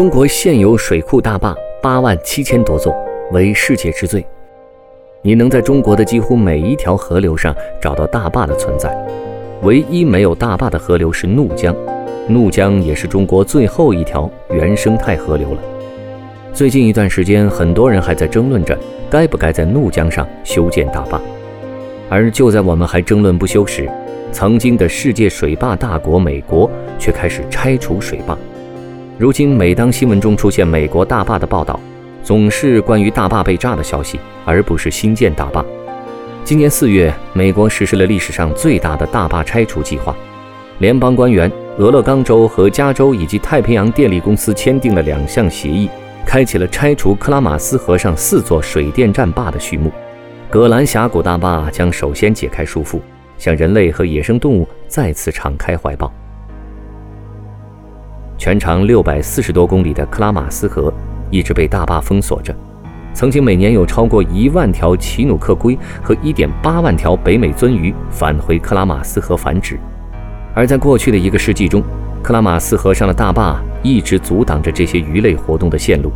中国现有水库大坝八万七千多座，为世界之最。你能在中国的几乎每一条河流上找到大坝的存在，唯一没有大坝的河流是怒江。怒江也是中国最后一条原生态河流了。最近一段时间，很多人还在争论着该不该在怒江上修建大坝，而就在我们还争论不休时，曾经的世界水坝大国美国却开始拆除水坝。如今，每当新闻中出现美国大坝的报道，总是关于大坝被炸的消息，而不是新建大坝。今年四月，美国实施了历史上最大的大坝拆除计划，联邦官员、俄勒冈州和加州以及太平洋电力公司签订了两项协议，开启了拆除克拉玛斯河上四座水电站坝的序幕。葛兰峡谷大坝将首先解开束缚，向人类和野生动物再次敞开怀抱。全长六百四十多公里的克拉玛斯河一直被大坝封锁着，曾经每年有超过一万条奇努克龟和一点八万条北美鳟鱼返回克拉玛斯河繁殖，而在过去的一个世纪中，克拉玛斯河上的大坝一直阻挡着这些鱼类活动的线路。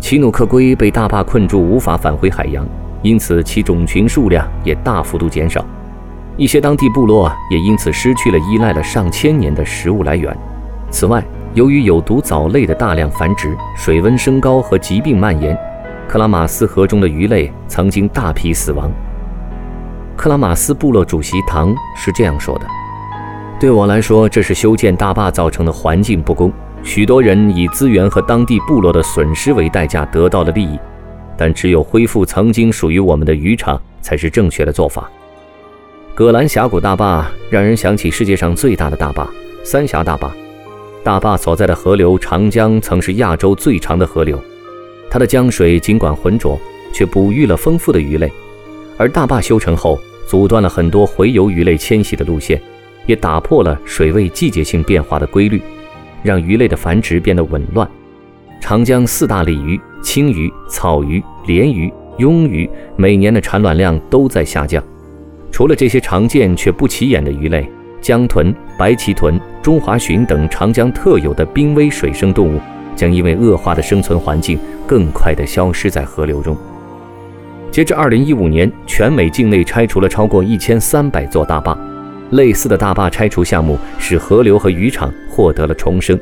奇努克龟被大坝困住，无法返回海洋，因此其种群数量也大幅度减少，一些当地部落也因此失去了依赖了上千年的食物来源。此外，由于有毒藻类的大量繁殖、水温升高和疾病蔓延，克拉玛斯河中的鱼类曾经大批死亡。克拉玛斯部落主席唐是这样说的：“对我来说，这是修建大坝造成的环境不公。许多人以资源和当地部落的损失为代价得到了利益，但只有恢复曾经属于我们的渔场才是正确的做法。”葛兰峡谷大坝让人想起世界上最大的大坝——三峡大坝。大坝所在的河流长江曾是亚洲最长的河流，它的江水尽管浑浊，却哺育了丰富的鱼类。而大坝修成后，阻断了很多洄游鱼类迁徙的路线，也打破了水位季节性变化的规律，让鱼类的繁殖变得紊乱。长江四大鲤鱼、青鱼、草鱼、鲢鱼、鳙鱼每年的产卵量都在下降。除了这些常见却不起眼的鱼类。江豚、白鳍豚、中华鲟等长江特有的濒危水生动物，将因为恶化的生存环境，更快地消失在河流中。截至二零一五年，全美境内拆除了超过一千三百座大坝。类似的大坝拆除项目，使河流和渔场获得了重生。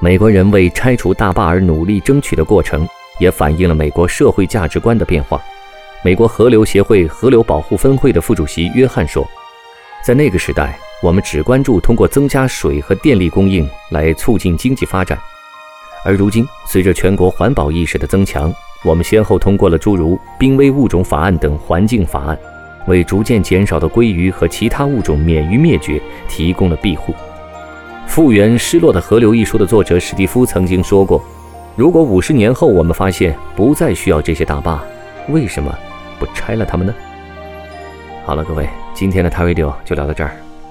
美国人为拆除大坝而努力争取的过程，也反映了美国社会价值观的变化。美国河流协会河流保护分会的副主席约翰说：“在那个时代。”我们只关注通过增加水和电力供应来促进经济发展，而如今随着全国环保意识的增强，我们先后通过了诸如《濒危物种法案》等环境法案，为逐渐减少的鲑鱼和其他物种免于灭绝提供了庇护。《复原失落的河流》一书的作者史蒂夫曾经说过：“如果五十年后我们发现不再需要这些大坝，为什么不拆了它们呢？”好了，各位，今天的 t a Radio 就聊到这儿。